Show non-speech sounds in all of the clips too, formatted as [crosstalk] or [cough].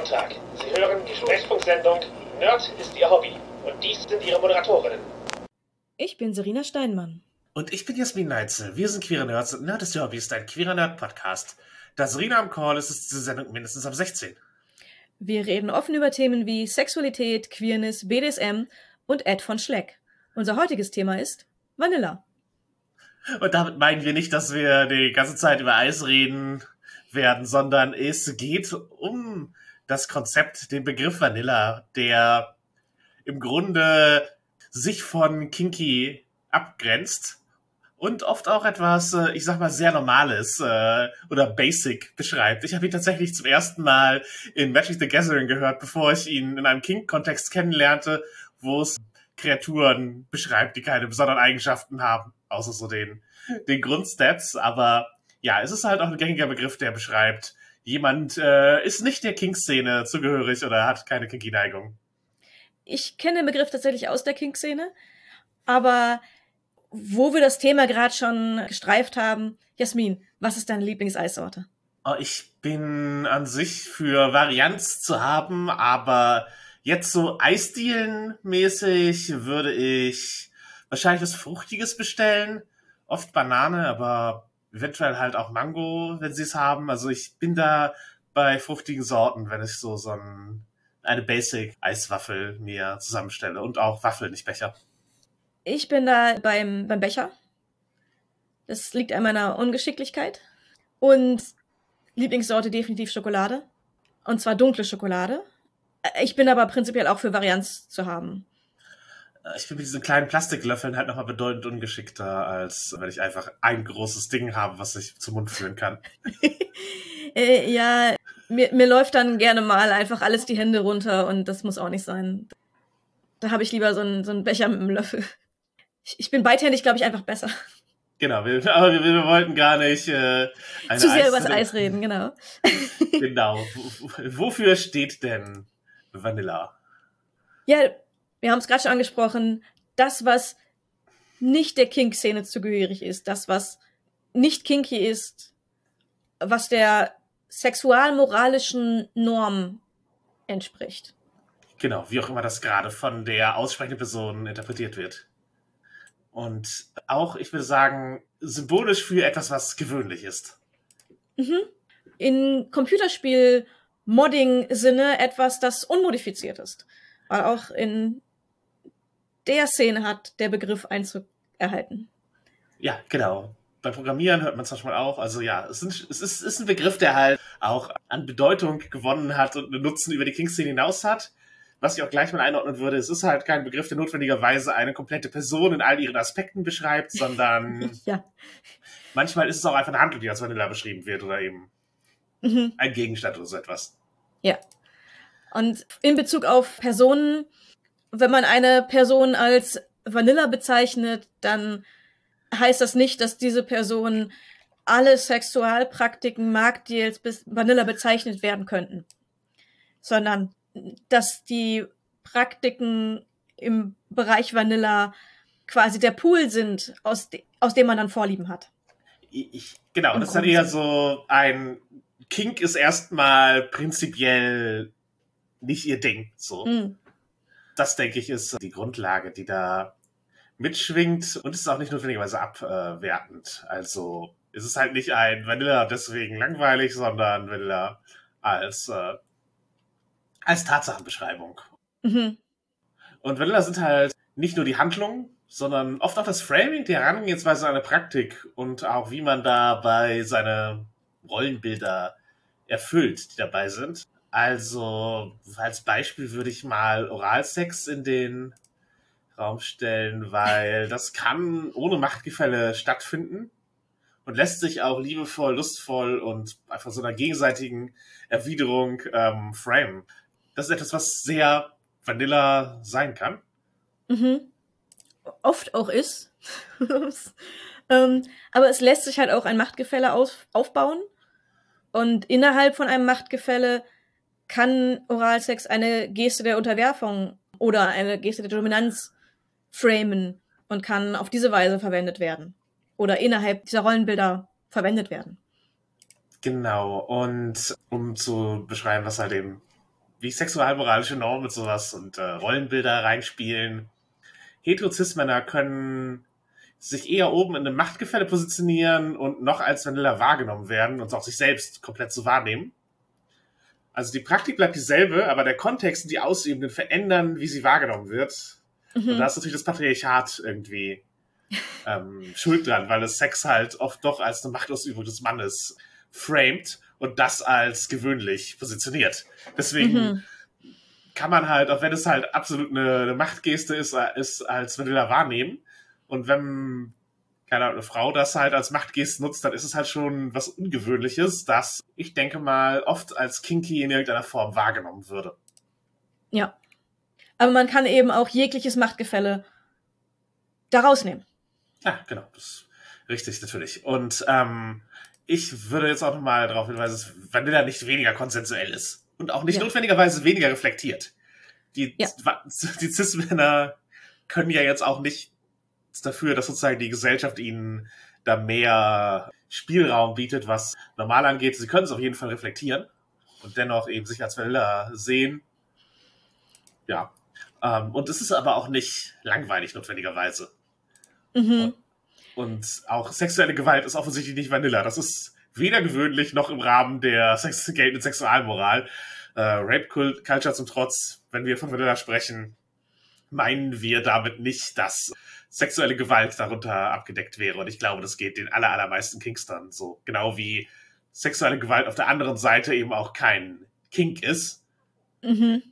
Sonntag. Sie hören die Sprechfunksendung Nerd ist Ihr Hobby. Und dies sind Ihre Moderatorinnen. Ich bin Serena Steinmann. Und ich bin Jasmin Neitzel. Wir sind Queere Nerds und Nerd ist Ihr Hobby ist ein queerer Nerd-Podcast. Da Serena am Call ist, ist diese Sendung mindestens ab 16. Wir reden offen über Themen wie Sexualität, Queerness, BDSM und Ed von Schleck. Unser heutiges Thema ist Vanilla. Und damit meinen wir nicht, dass wir die ganze Zeit über Eis reden werden, sondern es geht um das Konzept, den Begriff Vanilla, der im Grunde sich von Kinky abgrenzt und oft auch etwas, äh, ich sag mal, sehr Normales äh, oder Basic beschreibt. Ich habe ihn tatsächlich zum ersten Mal in Magic the Gathering gehört, bevor ich ihn in einem Kink-Kontext kennenlernte, wo es Kreaturen beschreibt, die keine besonderen Eigenschaften haben, außer so den, den Grundstats. Aber ja, es ist halt auch ein gängiger Begriff, der beschreibt, jemand äh, ist nicht der Kink-Szene zugehörig oder hat keine Kinky-Neigung. Ich kenne den Begriff tatsächlich aus der Kink-Szene, aber wo wir das Thema gerade schon gestreift haben, Jasmin, was ist deine Lieblingseissorte? Oh, ich bin an sich für Varianz zu haben, aber jetzt so Eisdielen-mäßig würde ich wahrscheinlich was Fruchtiges bestellen. Oft Banane, aber eventuell halt auch Mango, wenn sie es haben. Also ich bin da bei fruchtigen Sorten, wenn ich so so ein, eine Basic Eiswaffel mir zusammenstelle und auch Waffel, nicht Becher. Ich bin da beim, beim Becher. Das liegt an meiner Ungeschicklichkeit. Und Lieblingssorte definitiv Schokolade. Und zwar dunkle Schokolade. Ich bin aber prinzipiell auch für Varianz zu haben. Ich bin mit diesen kleinen Plastiklöffeln halt nochmal bedeutend ungeschickter, als wenn ich einfach ein großes Ding habe, was ich zum Mund führen kann. [laughs] äh, ja, mir, mir läuft dann gerne mal einfach alles die Hände runter und das muss auch nicht sein. Da habe ich lieber so einen, so einen Becher mit einem Löffel. Ich, ich bin beidhändig, glaube ich, einfach besser. Genau, wir, aber wir, wir wollten gar nicht äh, zu sehr übers Eis reden, [laughs] genau. genau. Wofür steht denn Vanilla? Ja, wir haben es gerade schon angesprochen, das, was nicht der Kink-Szene zugehörig ist, das, was nicht kinky ist, was der sexualmoralischen Norm entspricht. Genau, wie auch immer das gerade von der aussprechenden Person interpretiert wird. Und auch, ich würde sagen, symbolisch für etwas, was gewöhnlich ist. Mhm. In Computerspiel-Modding-Sinne etwas, das unmodifiziert ist. Weil auch in der Szene hat der Begriff Einzug erhalten. Ja, genau. Beim Programmieren hört man es manchmal auch. Also ja, es, sind, es ist, ist ein Begriff, der halt auch an Bedeutung gewonnen hat und einen Nutzen über die King-Szene hinaus hat. Was ich auch gleich mal einordnen würde, es ist halt kein Begriff, der notwendigerweise eine komplette Person in all ihren Aspekten beschreibt, sondern [laughs] ja. manchmal ist es auch einfach eine Handlung, die als Vanilla beschrieben wird oder eben mhm. ein Gegenstand oder so etwas. Ja. Und in Bezug auf Personen wenn man eine Person als Vanilla bezeichnet, dann heißt das nicht, dass diese Person alle Sexualpraktiken mag, die als Vanilla bezeichnet werden könnten, sondern dass die Praktiken im Bereich Vanilla quasi der Pool sind, aus, de aus dem man dann Vorlieben hat. Ich, genau, Im das ist dann eher so ein Kink ist erstmal prinzipiell nicht ihr Ding. So. Mm das, denke ich, ist die Grundlage, die da mitschwingt und es ist auch nicht notwendigerweise abwertend. Also es ist halt nicht ein Vanilla deswegen langweilig, sondern Vanilla als, äh, als Tatsachenbeschreibung. Mhm. Und Vanilla sind halt nicht nur die Handlungen, sondern oft auch das Framing, die Herangehensweise an eine Praktik und auch wie man dabei seine Rollenbilder erfüllt, die dabei sind. Also, als Beispiel würde ich mal Oralsex in den Raum stellen, weil [laughs] das kann ohne Machtgefälle stattfinden und lässt sich auch liebevoll, lustvoll und einfach so einer gegenseitigen Erwiderung ähm, framen. Das ist etwas, was sehr Vanilla sein kann. Mhm. Oft auch ist. [laughs] ähm, aber es lässt sich halt auch ein Machtgefälle auf, aufbauen. Und innerhalb von einem Machtgefälle kann Oralsex eine Geste der Unterwerfung oder eine Geste der Dominanz framen und kann auf diese Weise verwendet werden oder innerhalb dieser Rollenbilder verwendet werden. Genau, und um zu beschreiben, was halt eben wie sexualmoralische Normen und sowas und äh, Rollenbilder reinspielen. Heterozis-Männer können sich eher oben in einem Machtgefälle positionieren und noch als Vanilla wahrgenommen werden und auch sich selbst komplett zu wahrnehmen. Also die Praktik bleibt dieselbe, aber der Kontext und die Ausübenden verändern, wie sie wahrgenommen wird. Mhm. Und da ist natürlich das Patriarchat irgendwie ähm, schuld dran, weil es Sex halt oft doch als eine Machtausübung des Mannes framed und das als gewöhnlich positioniert. Deswegen mhm. kann man halt, auch wenn es halt absolut eine, eine Machtgeste ist, ist als Vanilla wahrnehmen. Und wenn keine Ahnung, eine Frau das halt als Machtgeste nutzt, dann ist es halt schon was Ungewöhnliches, das ich denke mal oft als kinky in irgendeiner Form wahrgenommen würde. Ja. Aber man kann eben auch jegliches Machtgefälle daraus nehmen. Ja, genau. Das ist richtig, natürlich. Und ähm, ich würde jetzt auch nochmal darauf hinweisen, dass Vanilla nicht weniger konsensuell ist. Und auch nicht ja. notwendigerweise weniger reflektiert. Die, ja. [laughs] die Cis-Männer können ja jetzt auch nicht dafür, dass sozusagen die Gesellschaft ihnen da mehr Spielraum bietet, was normal angeht. Sie können es auf jeden Fall reflektieren und dennoch eben sich als Vanilla sehen. Ja. Ähm, und es ist aber auch nicht langweilig notwendigerweise. Mhm. Und, auch sexuelle Gewalt ist offensichtlich nicht Vanilla. Das ist weder gewöhnlich noch im Rahmen der Sex geltenden Sexualmoral. Äh, Rape Culture zum Trotz, wenn wir von Vanilla sprechen, meinen wir damit nicht, dass sexuelle Gewalt darunter abgedeckt wäre. Und ich glaube, das geht den aller, allermeisten Kinkstern so. Genau wie sexuelle Gewalt auf der anderen Seite eben auch kein Kink ist. Mhm.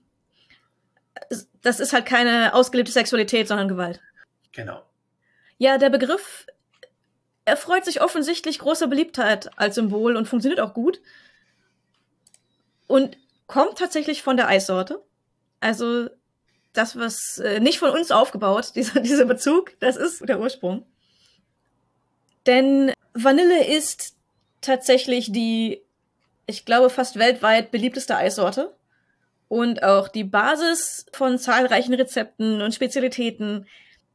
Das ist halt keine ausgelebte Sexualität, sondern Gewalt. Genau. Ja, der Begriff erfreut sich offensichtlich großer Beliebtheit als Symbol und funktioniert auch gut. Und kommt tatsächlich von der Eissorte. Also das, was äh, nicht von uns aufgebaut, [laughs] dieser, dieser Bezug, das ist der Ursprung. Denn Vanille ist tatsächlich die, ich glaube, fast weltweit beliebteste Eissorte und auch die Basis von zahlreichen Rezepten und Spezialitäten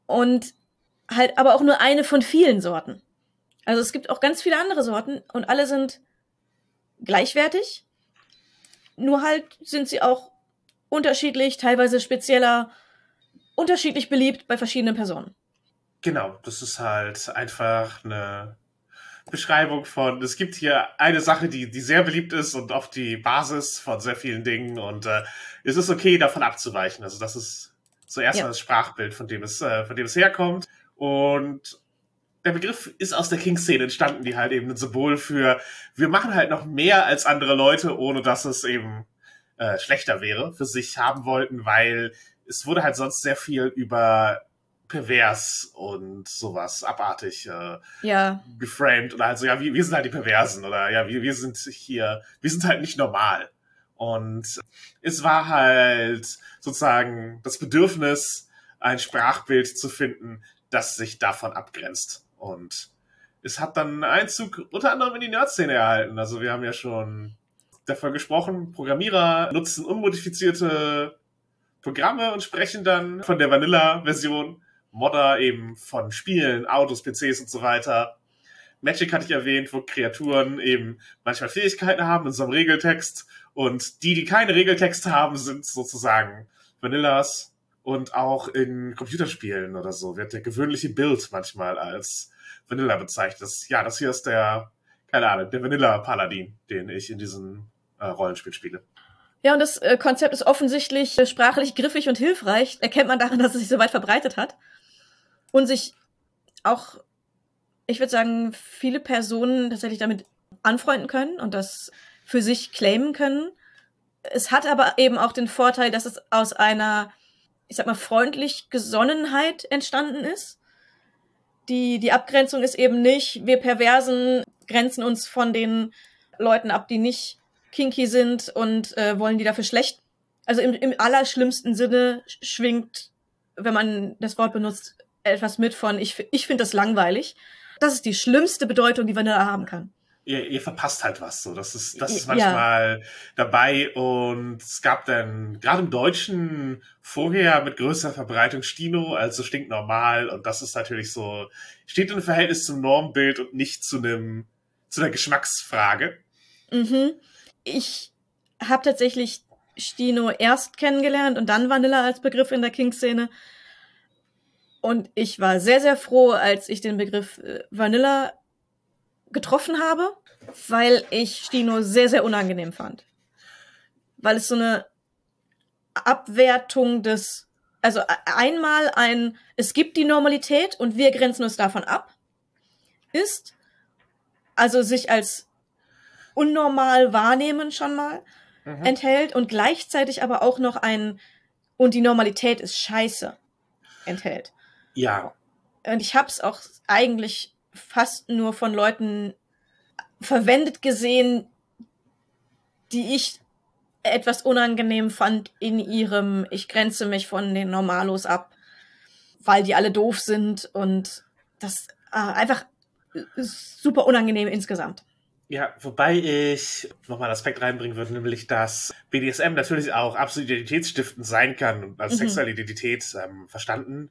und halt aber auch nur eine von vielen Sorten. Also es gibt auch ganz viele andere Sorten und alle sind gleichwertig. Nur halt sind sie auch unterschiedlich, teilweise spezieller, unterschiedlich beliebt bei verschiedenen Personen. Genau, das ist halt einfach eine Beschreibung von, es gibt hier eine Sache, die, die sehr beliebt ist und oft die Basis von sehr vielen Dingen und äh, es ist okay, davon abzuweichen. Also das ist erstmal ja. das Sprachbild, von dem es, äh, von dem es herkommt. Und der Begriff ist aus der King-Szene entstanden, die halt eben ein Symbol für, wir machen halt noch mehr als andere Leute, ohne dass es eben äh, schlechter wäre, für sich haben wollten, weil es wurde halt sonst sehr viel über pervers und sowas abartig äh, ja. geframed oder halt so, ja, wir, wir sind halt die Perversen oder ja, wir, wir sind hier, wir sind halt nicht normal. Und es war halt sozusagen das Bedürfnis, ein Sprachbild zu finden, das sich davon abgrenzt. Und es hat dann Einzug unter anderem in die Nerd-Szene erhalten. Also wir haben ja schon davon gesprochen, Programmierer nutzen unmodifizierte Programme und sprechen dann von der Vanilla-Version, Modder eben von Spielen, Autos, PCs und so weiter. Magic hatte ich erwähnt, wo Kreaturen eben manchmal Fähigkeiten haben in so einem Regeltext und die, die keine Regeltexte haben, sind sozusagen Vanillas und auch in Computerspielen oder so wird der gewöhnliche Bild manchmal als Vanilla bezeichnet. Das, ja, das hier ist der, keine Ahnung, der Vanilla-Paladin, den ich in diesen äh, Rollenspielspiele. Ja, und das äh, Konzept ist offensichtlich äh, sprachlich griffig und hilfreich. Erkennt man daran, [laughs] dass es sich so weit verbreitet hat. Und sich auch, ich würde sagen, viele Personen tatsächlich damit anfreunden können und das für sich claimen können. Es hat aber eben auch den Vorteil, dass es aus einer, ich sag mal, freundlich Gesonnenheit entstanden ist. Die, die Abgrenzung ist eben nicht, wir Perversen grenzen uns von den Leuten ab, die nicht kinky sind und äh, wollen die dafür schlecht. Also im, im allerschlimmsten Sinne schwingt, wenn man das Wort benutzt, etwas mit von, ich, ich finde das langweilig. Das ist die schlimmste Bedeutung, die Vanilla haben kann. Ihr, ihr verpasst halt was so. Das ist, das ist manchmal ja. dabei. Und es gab dann gerade im Deutschen vorher mit größerer Verbreitung Stino, also stinknormal. Und das ist natürlich so, steht in Verhältnis zum Normbild und nicht zu einem, zu einer Geschmacksfrage. Mhm ich habe tatsächlich Stino erst kennengelernt und dann Vanilla als Begriff in der King-Szene. Und ich war sehr, sehr froh, als ich den Begriff äh, Vanilla getroffen habe, weil ich Stino sehr, sehr unangenehm fand. Weil es so eine Abwertung des, also einmal ein, es gibt die Normalität und wir grenzen uns davon ab, ist, also sich als unnormal wahrnehmen schon mal mhm. enthält und gleichzeitig aber auch noch ein, und die Normalität ist scheiße enthält. Ja. Und ich hab's auch eigentlich fast nur von Leuten verwendet gesehen, die ich etwas unangenehm fand in ihrem, ich grenze mich von den Normalos ab, weil die alle doof sind und das äh, einfach super unangenehm insgesamt. Ja, wobei ich nochmal einen Aspekt reinbringen würde, nämlich, dass BDSM natürlich auch absolut identitätsstiftend sein kann und als mhm. sexuelle Identität ähm, verstanden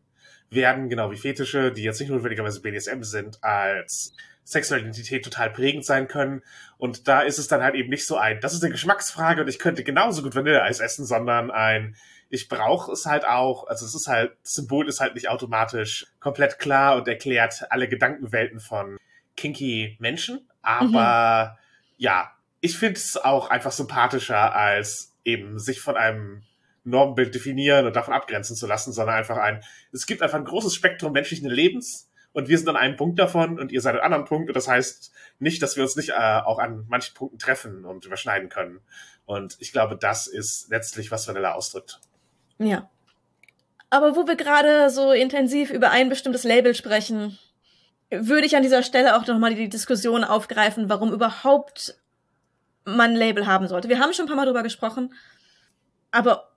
werden, genau wie Fetische, die jetzt nicht notwendigerweise BDSM sind, als sexuelle Identität total prägend sein können. Und da ist es dann halt eben nicht so ein, das ist eine Geschmacksfrage und ich könnte genauso gut Vanilleeis essen, sondern ein, ich brauche es halt auch, also es ist halt, das Symbol ist halt nicht automatisch komplett klar und erklärt alle Gedankenwelten von kinky Menschen, aber mhm. ja, ich finde es auch einfach sympathischer, als eben sich von einem Normbild definieren und davon abgrenzen zu lassen, sondern einfach ein, es gibt einfach ein großes Spektrum menschlichen Lebens und wir sind an einem Punkt davon und ihr seid an einem anderen Punkt und das heißt nicht, dass wir uns nicht äh, auch an manchen Punkten treffen und überschneiden können. Und ich glaube, das ist letztlich, was Vanilla ausdrückt. Ja. Aber wo wir gerade so intensiv über ein bestimmtes Label sprechen, würde ich an dieser Stelle auch nochmal die Diskussion aufgreifen, warum überhaupt man ein Label haben sollte. Wir haben schon ein paar Mal drüber gesprochen, aber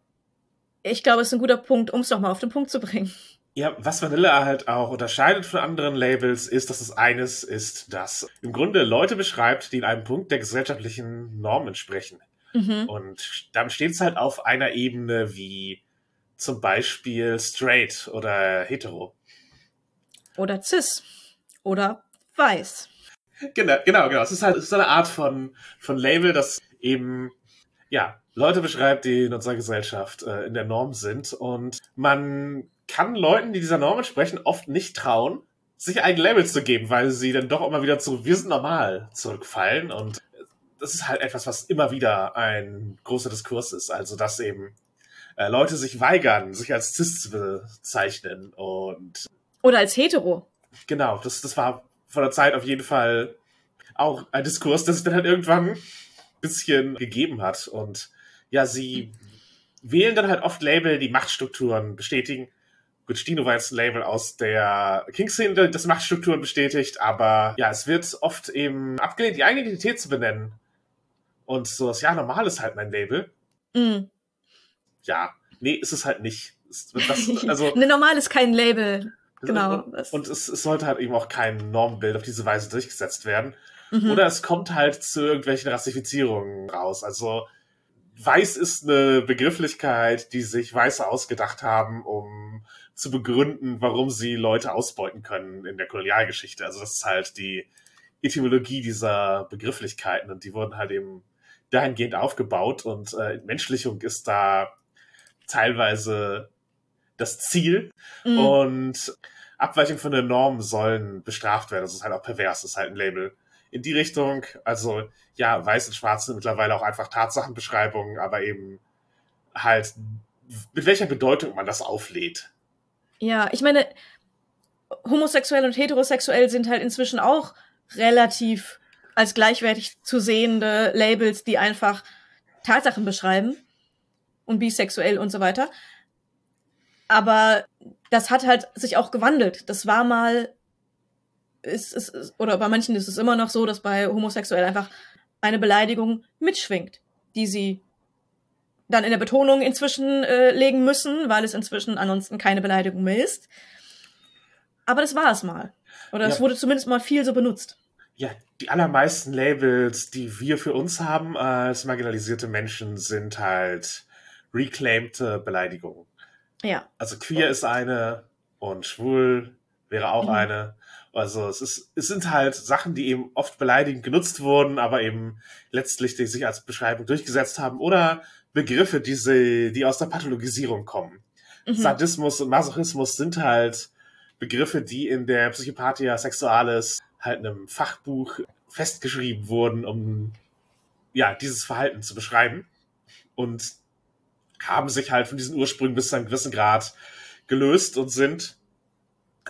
ich glaube, es ist ein guter Punkt, um es nochmal auf den Punkt zu bringen. Ja, was Vanilla halt auch unterscheidet von anderen Labels, ist, dass es eines ist, das im Grunde Leute beschreibt, die in einem Punkt der gesellschaftlichen Normen entsprechen. Mhm. Und damit steht es halt auf einer Ebene wie zum Beispiel straight oder hetero. Oder cis. Oder weiß. Genau, genau, genau. Es ist halt es ist eine Art von, von Label, das eben, ja, Leute beschreibt, die in unserer Gesellschaft äh, in der Norm sind. Und man kann Leuten, die dieser Norm entsprechen, oft nicht trauen, sich eigene Labels zu geben, weil sie dann doch immer wieder zu wir sind normal zurückfallen. Und das ist halt etwas, was immer wieder ein großer Diskurs ist. Also, dass eben äh, Leute sich weigern, sich als cis zu bezeichnen und. Oder als hetero. Genau, das, das war von der Zeit auf jeden Fall auch ein Diskurs, der sich dann halt irgendwann ein bisschen gegeben hat. Und ja, sie wählen dann halt oft Label, die Machtstrukturen bestätigen. Gut, Stino war jetzt ein Label aus der King-Szene, das Machtstrukturen bestätigt, aber ja, es wird oft eben abgelehnt, die eigene Identität zu benennen. Und so, das ja, normal ist halt mein Label. Mm. Ja, nee, ist es halt nicht. Das, [laughs] also, ne, normal ist kein Label. Genau. Und, und es, es, sollte halt eben auch kein Normbild auf diese Weise durchgesetzt werden. Mhm. Oder es kommt halt zu irgendwelchen Rassifizierungen raus. Also Weiß ist eine Begrifflichkeit, die sich Weiße ausgedacht haben, um zu begründen, warum sie Leute ausbeuten können in der Kolonialgeschichte. Also das ist halt die Etymologie dieser Begrifflichkeiten und die wurden halt eben dahingehend aufgebaut und äh, Entmenschlichung ist da teilweise das Ziel mhm. und Abweichung von der Norm sollen bestraft werden. Das ist halt auch pervers, das ist halt ein Label in die Richtung. Also ja, weiß und schwarz sind mittlerweile auch einfach Tatsachenbeschreibungen, aber eben halt, mit welcher Bedeutung man das auflädt. Ja, ich meine, homosexuell und heterosexuell sind halt inzwischen auch relativ als gleichwertig zu sehende Labels, die einfach Tatsachen beschreiben und bisexuell und so weiter. Aber das hat halt sich auch gewandelt. Das war mal ist es, oder bei manchen ist es immer noch so, dass bei homosexuell einfach eine Beleidigung mitschwingt, die sie dann in der Betonung inzwischen äh, legen müssen, weil es inzwischen ansonsten keine Beleidigung mehr ist. Aber das war es mal. Oder es wurde zumindest mal viel so benutzt. Ja, die allermeisten Labels, die wir für uns haben als marginalisierte Menschen, sind halt reclaimte Beleidigungen. Ja. Also queer ist eine und schwul wäre auch mhm. eine. Also es, ist, es sind halt Sachen, die eben oft beleidigend genutzt wurden, aber eben letztlich die sich als Beschreibung durchgesetzt haben oder Begriffe, die, sie, die aus der Pathologisierung kommen. Mhm. Sadismus und Masochismus sind halt Begriffe, die in der Psychopathia Sexualis halt einem Fachbuch festgeschrieben wurden, um ja, dieses Verhalten zu beschreiben. Und haben sich halt von diesen Ursprüngen bis zu einem gewissen Grad gelöst und sind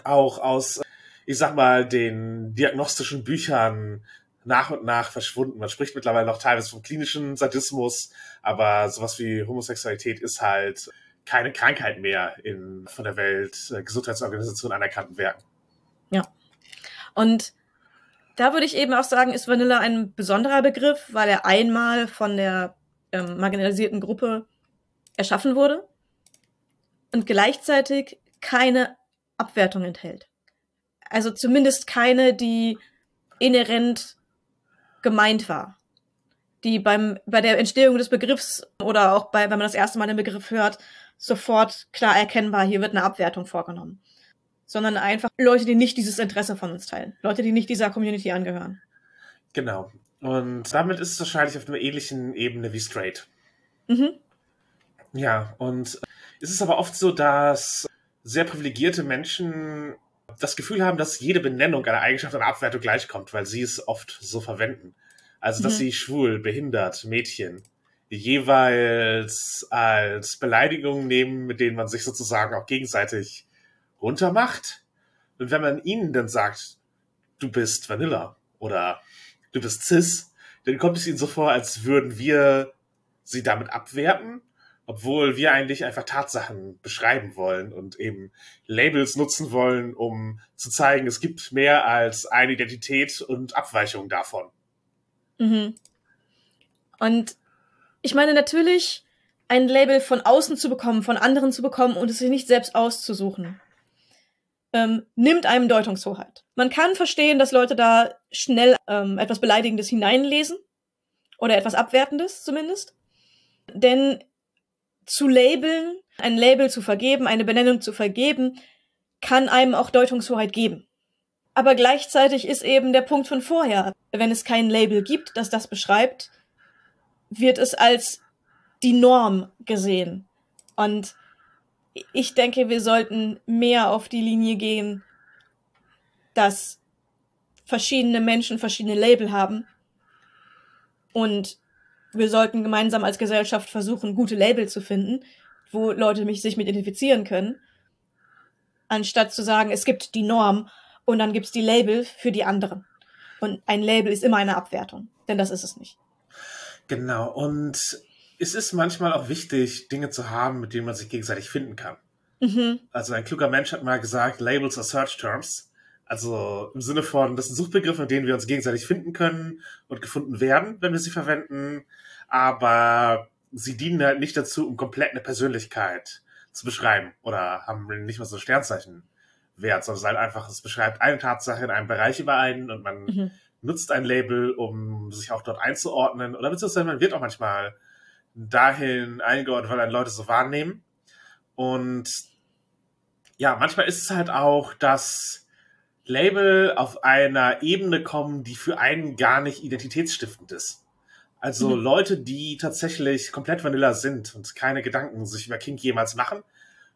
auch aus ich sag mal, den diagnostischen Büchern nach und nach verschwunden. Man spricht mittlerweile noch teilweise vom klinischen Sadismus, aber sowas wie Homosexualität ist halt keine Krankheit mehr in von der Welt äh, anerkannten Werken. Ja. Und da würde ich eben auch sagen, ist Vanilla ein besonderer Begriff, weil er einmal von der ähm, marginalisierten Gruppe erschaffen wurde und gleichzeitig keine Abwertung enthält. Also zumindest keine, die inhärent gemeint war. Die beim, bei der Entstehung des Begriffs oder auch bei, wenn man das erste Mal den Begriff hört, sofort klar erkennbar, hier wird eine Abwertung vorgenommen. Sondern einfach Leute, die nicht dieses Interesse von uns teilen. Leute, die nicht dieser Community angehören. Genau. Und damit ist es wahrscheinlich auf einer ähnlichen Ebene wie Straight. Mhm. Ja, und es ist aber oft so, dass sehr privilegierte Menschen das Gefühl haben, dass jede Benennung einer Eigenschaft einer Abwertung gleichkommt, weil sie es oft so verwenden. Also, dass mhm. sie schwul, behindert, Mädchen jeweils als Beleidigung nehmen, mit denen man sich sozusagen auch gegenseitig runtermacht. Und wenn man ihnen dann sagt, du bist Vanilla oder du bist Cis, dann kommt es ihnen so vor, als würden wir sie damit abwerten obwohl wir eigentlich einfach Tatsachen beschreiben wollen und eben Labels nutzen wollen, um zu zeigen, es gibt mehr als eine Identität und Abweichungen davon. Mhm. Und ich meine natürlich, ein Label von außen zu bekommen, von anderen zu bekommen und es sich nicht selbst auszusuchen, ähm, nimmt einem Deutungshoheit. Man kann verstehen, dass Leute da schnell ähm, etwas Beleidigendes hineinlesen oder etwas Abwertendes zumindest. Denn zu labeln, ein Label zu vergeben, eine Benennung zu vergeben, kann einem auch Deutungshoheit geben. Aber gleichzeitig ist eben der Punkt von vorher, wenn es kein Label gibt, das das beschreibt, wird es als die Norm gesehen. Und ich denke, wir sollten mehr auf die Linie gehen, dass verschiedene Menschen verschiedene Label haben und wir sollten gemeinsam als Gesellschaft versuchen, gute Label zu finden, wo Leute mich sich mit identifizieren können, anstatt zu sagen, es gibt die Norm und dann gibt es die Label für die anderen. Und ein Label ist immer eine Abwertung, denn das ist es nicht. Genau, und es ist manchmal auch wichtig, Dinge zu haben, mit denen man sich gegenseitig finden kann. Mhm. Also ein kluger Mensch hat mal gesagt, Labels are Search Terms. Also im Sinne von, das sind Suchbegriffe, mit denen wir uns gegenseitig finden können und gefunden werden, wenn wir sie verwenden. Aber sie dienen halt nicht dazu, um komplett eine Persönlichkeit zu beschreiben oder haben nicht mal so Sternzeichen wert, sondern es ist halt einfach, es beschreibt eine Tatsache in einem Bereich über einen und man mhm. nutzt ein Label, um sich auch dort einzuordnen oder beziehungsweise man wird auch manchmal dahin eingeordnet, weil dann Leute so wahrnehmen. Und ja, manchmal ist es halt auch, dass Label auf einer Ebene kommen, die für einen gar nicht identitätsstiftend ist. Also mhm. Leute, die tatsächlich komplett Vanilla sind und keine Gedanken sich über Kink jemals machen,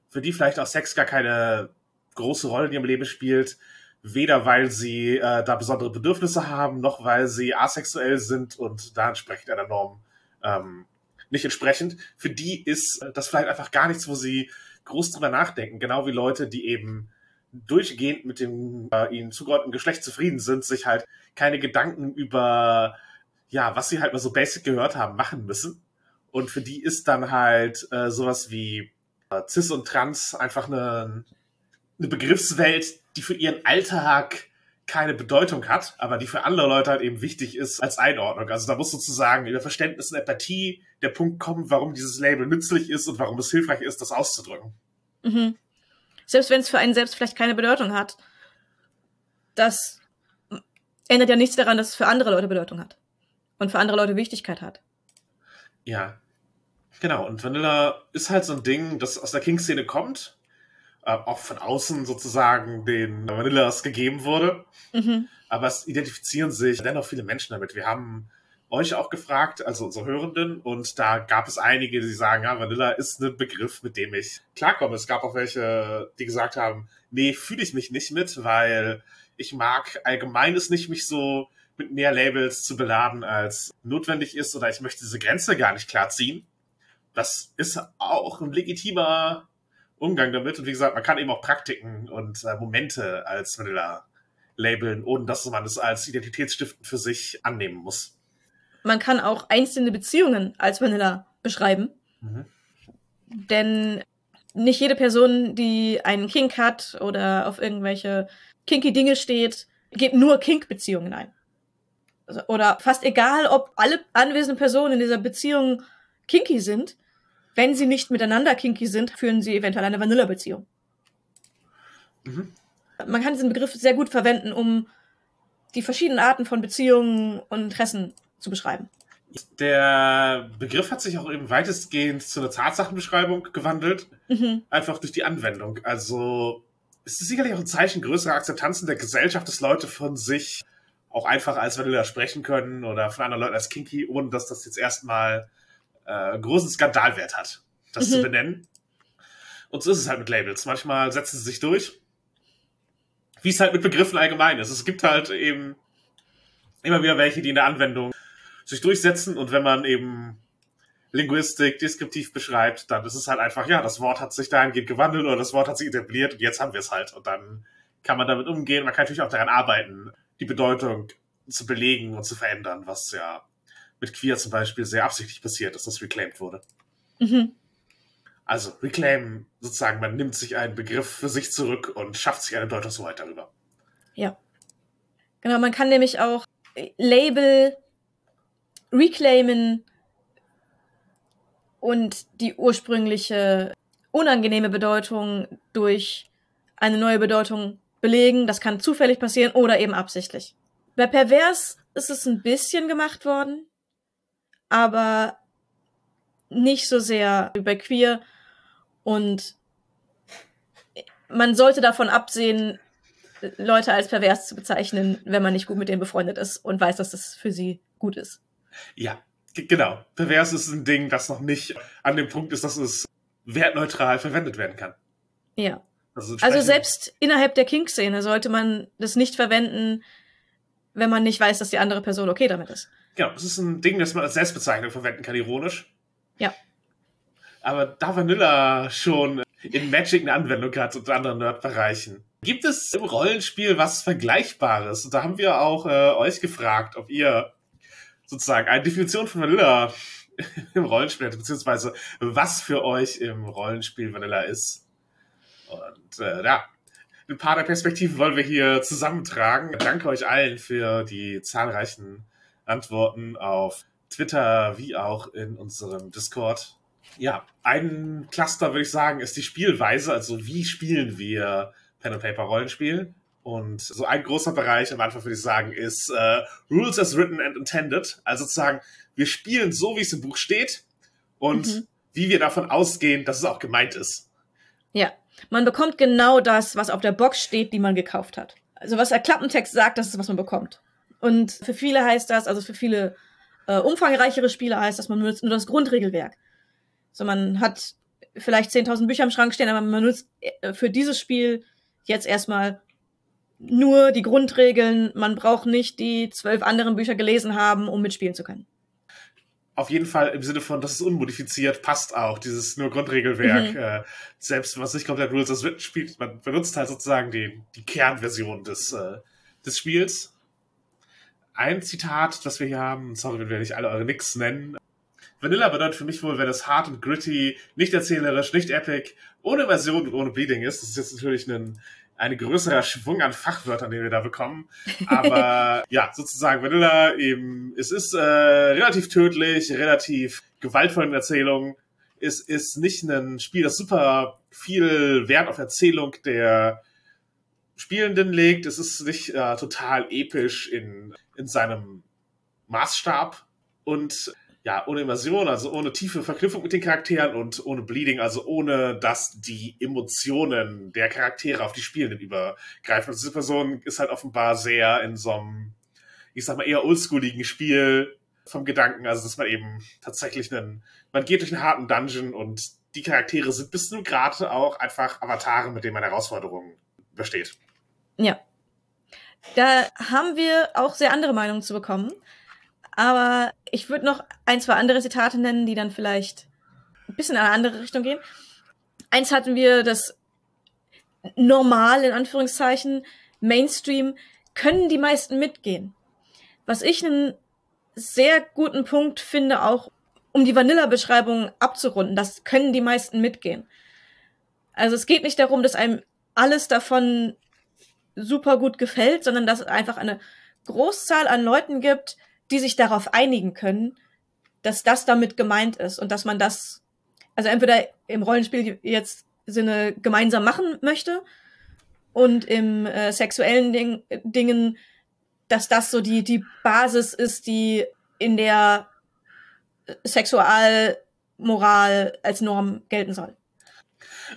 für die vielleicht auch Sex gar keine große Rolle in ihrem Leben spielt, weder weil sie äh, da besondere Bedürfnisse haben, noch weil sie asexuell sind und da entsprechend einer Norm ähm, nicht entsprechend. Für die ist das vielleicht einfach gar nichts, wo sie groß drüber nachdenken. Genau wie Leute, die eben durchgehend mit dem äh, ihnen zugeordneten Geschlecht zufrieden sind, sich halt keine Gedanken über, ja, was sie halt mal so basic gehört haben, machen müssen. Und für die ist dann halt äh, sowas wie äh, Cis und Trans einfach eine, eine Begriffswelt, die für ihren Alltag keine Bedeutung hat, aber die für andere Leute halt eben wichtig ist als Einordnung. Also da muss sozusagen über Verständnis und Empathie der Punkt kommen, warum dieses Label nützlich ist und warum es hilfreich ist, das auszudrücken. Mhm selbst wenn es für einen selbst vielleicht keine Bedeutung hat, das ändert ja nichts daran, dass es für andere Leute Bedeutung hat und für andere Leute Wichtigkeit hat. Ja, genau. Und Vanilla ist halt so ein Ding, das aus der King-Szene kommt. äh, auch von außen sozusagen den Vanillas gegeben wurde. Mhm. Aber es identifizieren sich dennoch viele Menschen damit. Wir haben euch auch gefragt, also unsere Hörenden, und da gab es einige, die sagen, ja, Vanilla ist ein Begriff, mit dem ich klarkomme. Es gab auch welche, die gesagt haben, nee, fühle ich mich nicht mit, weil ich mag allgemein es nicht, mich so mit mehr Labels zu beladen, als notwendig ist, oder ich möchte diese Grenze gar nicht klar ziehen. Das ist auch ein legitimer Umgang damit. Und wie gesagt, man kann eben auch Praktiken und äh, Momente als Vanilla labeln, ohne dass man es als identitätsstiftend für sich annehmen muss man kann auch einzelne Beziehungen als Vanilla beschreiben. Mhm. Denn nicht jede Person, die einen Kink hat oder auf irgendwelche kinky Dinge steht, geht nur Kink-Beziehungen ein. Also, oder fast egal, ob alle anwesenden Personen in dieser Beziehung kinky sind, wenn sie nicht miteinander kinky sind, führen sie eventuell eine Vanilla-Beziehung. Mhm. Man kann diesen Begriff sehr gut verwenden, um die verschiedenen Arten von Beziehungen und Interessen zu beschreiben. Der Begriff hat sich auch eben weitestgehend zu einer Tatsachenbeschreibung gewandelt, mhm. einfach durch die Anwendung. Also es ist sicherlich auch ein Zeichen größerer Akzeptanz in der Gesellschaft, dass Leute von sich auch einfach als Vanilla sprechen können oder von anderen Leuten als Kinky, ohne dass das jetzt erstmal äh, großen Skandalwert hat, das mhm. zu benennen. Und so ist es halt mit Labels. Manchmal setzen sie sich durch, wie es halt mit Begriffen allgemein ist. Es gibt halt eben immer wieder welche, die in der Anwendung sich durchsetzen und wenn man eben Linguistik deskriptiv beschreibt, dann ist es halt einfach, ja, das Wort hat sich dahingehend gewandelt oder das Wort hat sich etabliert und jetzt haben wir es halt. Und dann kann man damit umgehen. Man kann natürlich auch daran arbeiten, die Bedeutung zu belegen und zu verändern, was ja mit Queer zum Beispiel sehr absichtlich passiert ist, dass reclaimed wurde. Mhm. Also reclaim sozusagen, man nimmt sich einen Begriff für sich zurück und schafft sich eine Deutungshoheit darüber. Ja. Genau, man kann nämlich auch Label reclaimen und die ursprüngliche unangenehme Bedeutung durch eine neue Bedeutung belegen. Das kann zufällig passieren oder eben absichtlich. Bei Pervers ist es ein bisschen gemacht worden, aber nicht so sehr wie bei Queer. Und man sollte davon absehen, Leute als pervers zu bezeichnen, wenn man nicht gut mit denen befreundet ist und weiß, dass das für sie gut ist. Ja, genau. Pervers ist ein Ding, das noch nicht an dem Punkt ist, dass es wertneutral verwendet werden kann. Ja. Also, also selbst innerhalb der Kink-Szene sollte man das nicht verwenden, wenn man nicht weiß, dass die andere Person okay damit ist. Genau, es ist ein Ding, das man als Selbstbezeichnung verwenden kann, ironisch. Ja. Aber da Vanilla schon in Magic eine Anwendung hat und anderen Nerd-Bereichen, gibt es im Rollenspiel was Vergleichbares? Und da haben wir auch äh, euch gefragt, ob ihr sozusagen eine Definition von Vanilla [laughs] im Rollenspiel, beziehungsweise was für euch im Rollenspiel Vanilla ist. Und äh, ja, ein paar der Perspektiven wollen wir hier zusammentragen. Danke euch allen für die zahlreichen Antworten auf Twitter wie auch in unserem Discord. Ja, ein Cluster würde ich sagen, ist die Spielweise, also wie spielen wir Pen and Paper Rollenspiel. Und so ein großer Bereich am Anfang würde ich sagen, ist äh, Rules as written and intended. Also sozusagen, wir spielen so, wie es im Buch steht und mhm. wie wir davon ausgehen, dass es auch gemeint ist. Ja, man bekommt genau das, was auf der Box steht, die man gekauft hat. Also was der Klappentext sagt, das ist, was man bekommt. Und für viele heißt das, also für viele äh, umfangreichere Spieler heißt das, man benutzt nur das Grundregelwerk. So, man hat vielleicht 10.000 Bücher im Schrank stehen, aber man benutzt äh, für dieses Spiel jetzt erstmal nur die Grundregeln. Man braucht nicht die zwölf anderen Bücher gelesen haben, um mitspielen zu können. Auf jeden Fall im Sinne von, dass es unmodifiziert passt auch, dieses nur Grundregelwerk. Mhm. Äh, selbst was nicht komplett Rules as Written spielt, man benutzt halt sozusagen die, die Kernversion des, äh, des Spiels. Ein Zitat, das wir hier haben, sorry, wenn wir nicht alle eure Nicks nennen. Vanilla bedeutet für mich wohl, wenn es hart und gritty, nicht erzählerisch, nicht epic, ohne Version und ohne Bleeding ist. Das ist jetzt natürlich ein eine größere Schwung an Fachwörtern, den wir da bekommen. Aber [laughs] ja, sozusagen Vanilla eben, es ist äh, relativ tödlich, relativ gewaltvoll in Erzählung. Es ist nicht ein Spiel, das super viel Wert auf Erzählung der Spielenden legt. Es ist nicht äh, total episch in, in seinem Maßstab. Und ja, ohne Immersion, also ohne tiefe Verknüpfung mit den Charakteren und ohne Bleeding, also ohne, dass die Emotionen der Charaktere auf die Spielenden übergreifen. Und diese Person ist halt offenbar sehr in so einem, ich sag mal, eher oldschooligen Spiel vom Gedanken, also dass man eben tatsächlich einen, man geht durch einen harten Dungeon und die Charaktere sind bis zu gerade auch einfach Avatare, mit denen man Herausforderungen besteht. Ja. Da haben wir auch sehr andere Meinungen zu bekommen. Aber ich würde noch ein, zwei andere Zitate nennen, die dann vielleicht ein bisschen in eine andere Richtung gehen. Eins hatten wir, das normal, in Anführungszeichen, Mainstream, können die meisten mitgehen. Was ich einen sehr guten Punkt finde, auch um die Vanilla-Beschreibung abzurunden, das können die meisten mitgehen. Also es geht nicht darum, dass einem alles davon super gut gefällt, sondern dass es einfach eine Großzahl an Leuten gibt, die sich darauf einigen können, dass das damit gemeint ist und dass man das, also entweder im Rollenspiel jetzt Sinne gemeinsam machen möchte und im äh, sexuellen Ding, Dingen, dass das so die, die Basis ist, die in der Sexualmoral als Norm gelten soll.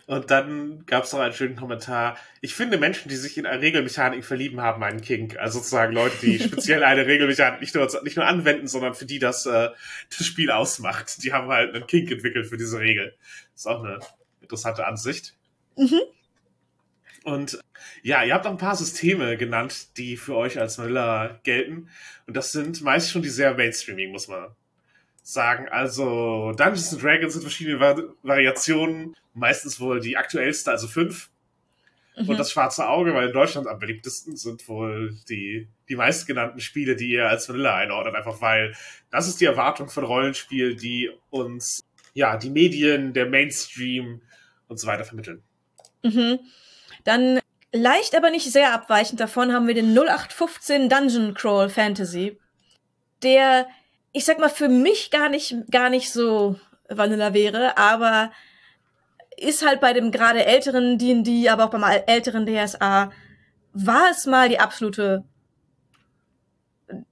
Und dann gab es noch einen schönen Kommentar. Ich finde Menschen, die sich in eine Regelmechanik verlieben, haben einen Kink. Also sozusagen Leute, die [laughs] speziell eine Regelmechanik nicht nur, nicht nur anwenden, sondern für die das, äh, das Spiel ausmacht. Die haben halt einen Kink entwickelt für diese Regel. Das ist auch eine interessante Ansicht. Mhm. Und ja, ihr habt auch ein paar Systeme genannt, die für euch als Vanilla gelten. Und das sind meist schon die sehr mainstreaming, muss man sagen. Also Dungeons Dragons sind verschiedene Variationen, meistens wohl die aktuellste, also fünf. Mhm. Und das Schwarze Auge, weil in Deutschland am beliebtesten sind wohl die, die meistgenannten Spiele, die ihr als Vanilla einordnet, einfach weil das ist die Erwartung von Rollenspiel, die uns, ja, die Medien, der Mainstream und so weiter vermitteln. Mhm. Dann leicht, aber nicht sehr abweichend davon haben wir den 0815 Dungeon Crawl Fantasy, der ich sag mal, für mich gar nicht, gar nicht so Vanilla wäre, aber ist halt bei dem gerade älteren D&D, aber auch beim älteren DSA, war es mal die absolute,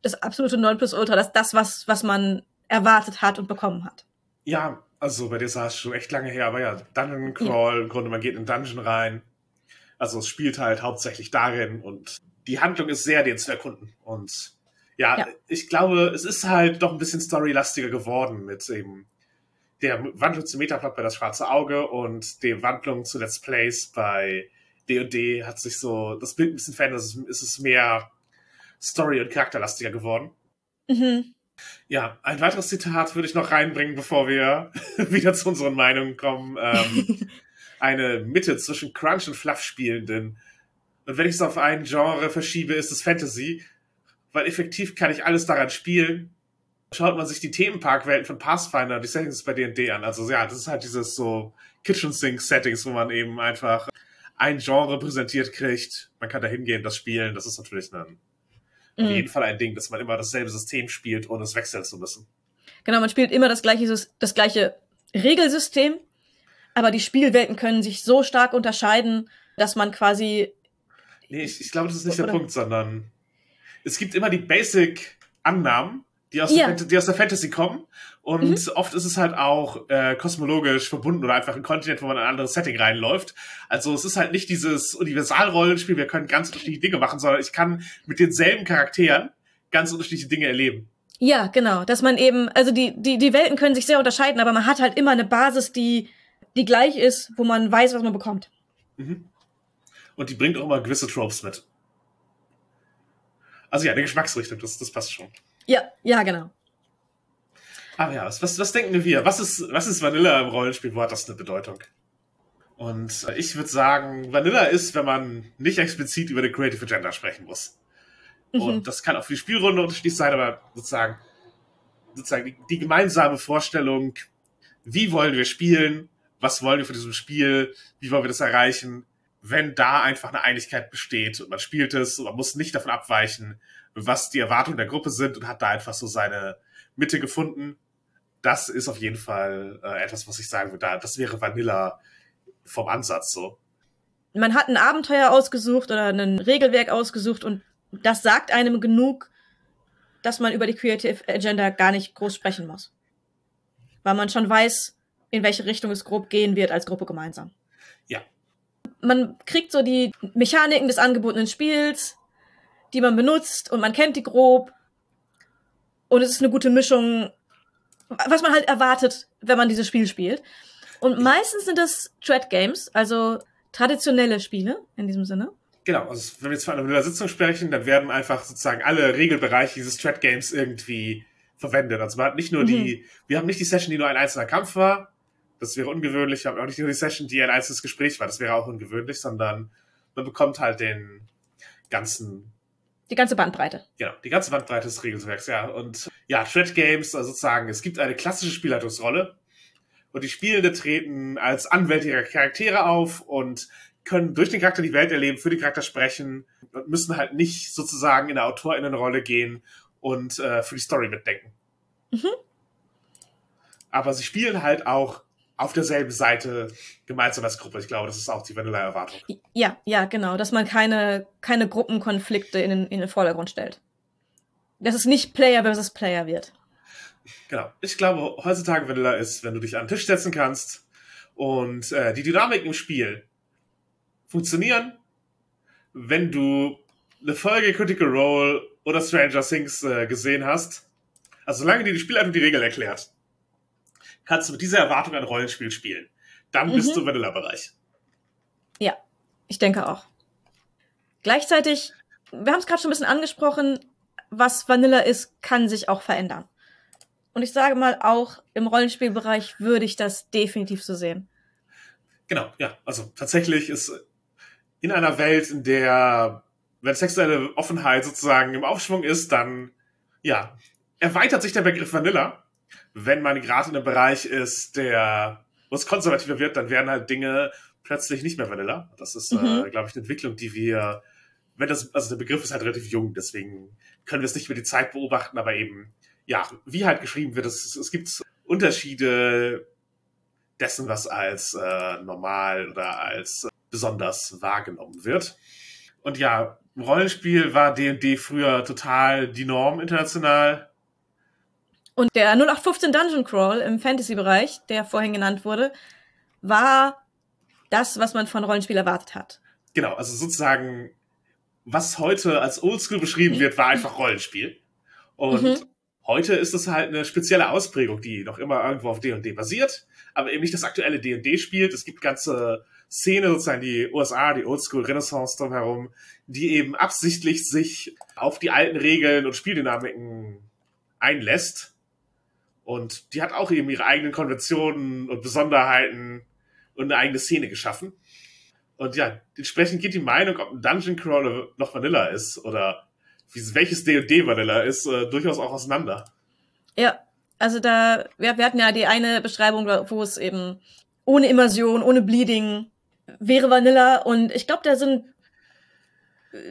das absolute Nonplusultra, das, das was, was man erwartet hat und bekommen hat. Ja, also bei sah es schon echt lange her, aber ja, Dungeon Crawl, ja. im Grunde, man geht in den Dungeon rein. Also es spielt halt hauptsächlich darin und die Handlung ist sehr, den zu erkunden. Und ja, ja, ich glaube, es ist halt doch ein bisschen storylastiger geworden mit eben der Wandlung zu Metaplot bei das Schwarze Auge und der Wandlung zu Let's Plays bei D&D hat sich so das Bild ein bisschen verändert. Es ist mehr story- und charakterlastiger geworden. Mhm. Ja, ein weiteres Zitat würde ich noch reinbringen, bevor wir [laughs] wieder zu unseren Meinungen kommen. Ähm, [laughs] eine Mitte zwischen Crunch und Fluff spielenden. Und wenn ich es auf ein Genre verschiebe, ist es Fantasy weil effektiv kann ich alles daran spielen. Schaut man sich die Themenparkwelten von Pathfinder, die Settings bei D&D an. Also ja, das ist halt dieses so Kitchen Sink Settings, wo man eben einfach ein Genre präsentiert kriegt. Man kann da hingehen, das spielen. Das ist natürlich ein, mhm. auf jeden Fall ein Ding, dass man immer dasselbe System spielt, ohne es wechseln zu müssen. Genau, man spielt immer das gleiche, das gleiche Regelsystem, aber die Spielwelten können sich so stark unterscheiden, dass man quasi. Nee, ich, ich glaube, das ist nicht der Punkt, sondern es gibt immer die Basic-Annahmen, die aus, der, die aus der Fantasy kommen. Und mhm. oft ist es halt auch äh, kosmologisch verbunden oder einfach ein Kontinent, wo man in ein anderes Setting reinläuft. Also es ist halt nicht dieses Universalrollenspiel, wir können ganz unterschiedliche Dinge machen, sondern ich kann mit denselben Charakteren ganz unterschiedliche Dinge erleben. Ja, genau. Dass man eben, also die, die, die Welten können sich sehr unterscheiden, aber man hat halt immer eine Basis, die, die gleich ist, wo man weiß, was man bekommt. Mhm. Und die bringt auch immer gewisse Tropes mit. Also ja, eine Geschmacksrichtung, das, das passt schon. Ja, ja, genau. Aber ja, was, was denken wir? Was ist, was ist Vanilla im Rollenspiel? Wo hat das eine Bedeutung? Und äh, ich würde sagen, Vanilla ist, wenn man nicht explizit über den Creative Agenda sprechen muss. Mhm. Und das kann auch für die Spielrunde unterschiedlich sein, aber sozusagen, sozusagen die, die gemeinsame Vorstellung, wie wollen wir spielen, was wollen wir von diesem Spiel, wie wollen wir das erreichen, wenn da einfach eine Einigkeit besteht und man spielt es und man muss nicht davon abweichen, was die Erwartungen der Gruppe sind und hat da einfach so seine Mitte gefunden. Das ist auf jeden Fall äh, etwas, was ich sagen würde. Das wäre Vanilla vom Ansatz so. Man hat ein Abenteuer ausgesucht oder ein Regelwerk ausgesucht und das sagt einem genug, dass man über die Creative Agenda gar nicht groß sprechen muss. weil man schon weiß, in welche Richtung es grob gehen wird als Gruppe gemeinsam. Ja. Man kriegt so die Mechaniken des angebotenen Spiels, die man benutzt und man kennt die grob. Und es ist eine gute Mischung, was man halt erwartet, wenn man dieses Spiel spielt. Und meistens sind das Thread Games, also traditionelle Spiele in diesem Sinne. Genau, also wenn wir jetzt von einer Sitzung sprechen, dann werden einfach sozusagen alle Regelbereiche dieses Thread Games irgendwie verwendet. Also man hat nicht nur mhm. die, wir haben nicht die Session, die nur ein einzelner Kampf war, das wäre ungewöhnlich, wir haben auch nicht nur die Session, die ein einzelnes Gespräch war, das wäre auch ungewöhnlich, sondern man bekommt halt den ganzen die ganze Bandbreite. Genau, die ganze Bandbreite des Regelwerks, ja. Und ja, Thread Games, also sozusagen, es gibt eine klassische Spielleitungsrolle und die Spielende treten als Anwälte ihrer Charaktere auf und können durch den Charakter die Welt erleben, für den Charakter sprechen und müssen halt nicht sozusagen in der Autorinnenrolle gehen und äh, für die Story mitdenken. Mhm. Aber sie spielen halt auch auf derselben Seite gemeinsam als Gruppe. Ich glaube, das ist auch die Vanilla-Erwartung. Ja, ja, genau, dass man keine, keine Gruppenkonflikte in den, in den Vordergrund stellt. Dass es nicht Player versus Player wird. Genau. Ich glaube, heutzutage Vanilla ist, wenn du dich an den Tisch setzen kannst und äh, die Dynamik im Spiel funktionieren, wenn du eine Folge Critical Role oder Stranger Things äh, gesehen hast. Also solange dir die Spielleitung die Regel erklärt, kannst du mit dieser Erwartung ein Rollenspiel spielen. Dann mhm. bist du im Vanilla-Bereich. Ja, ich denke auch. Gleichzeitig, wir haben es gerade schon ein bisschen angesprochen, was Vanilla ist, kann sich auch verändern. Und ich sage mal, auch im Rollenspielbereich würde ich das definitiv so sehen. Genau, ja. Also tatsächlich ist in einer Welt, in der, wenn sexuelle Offenheit sozusagen im Aufschwung ist, dann, ja, erweitert sich der Begriff Vanilla wenn man gerade in einem Bereich ist, der, wo es konservativer wird, dann werden halt Dinge plötzlich nicht mehr Vanilla. Das ist, mhm. äh, glaube ich, eine Entwicklung, die wir, wenn das, also der Begriff ist halt relativ jung, deswegen können wir es nicht über die Zeit beobachten, aber eben, ja, wie halt geschrieben wird, es, es gibt Unterschiede dessen, was als äh, normal oder als besonders wahrgenommen wird. Und ja, Rollenspiel war D&D früher total die Norm international. Und der 0815 Dungeon Crawl im Fantasy-Bereich, der vorhin genannt wurde, war das, was man von Rollenspiel erwartet hat. Genau, also sozusagen, was heute als Oldschool beschrieben wird, war einfach Rollenspiel. Und mhm. heute ist es halt eine spezielle Ausprägung, die noch immer irgendwo auf D&D basiert, aber eben nicht das aktuelle D&D spielt. Es gibt ganze Szene, sozusagen die USA, die Oldschool Renaissance drumherum, die eben absichtlich sich auf die alten Regeln und Spieldynamiken einlässt und die hat auch eben ihre eigenen Konventionen und Besonderheiten und eine eigene Szene geschaffen. Und ja, entsprechend geht die Meinung, ob ein Dungeon Crawler noch Vanilla ist oder welches D&D Vanilla ist, äh, durchaus auch auseinander. Ja, also da, wir, wir hatten ja die eine Beschreibung, wo es eben ohne Immersion, ohne Bleeding wäre Vanilla und ich glaube, da sind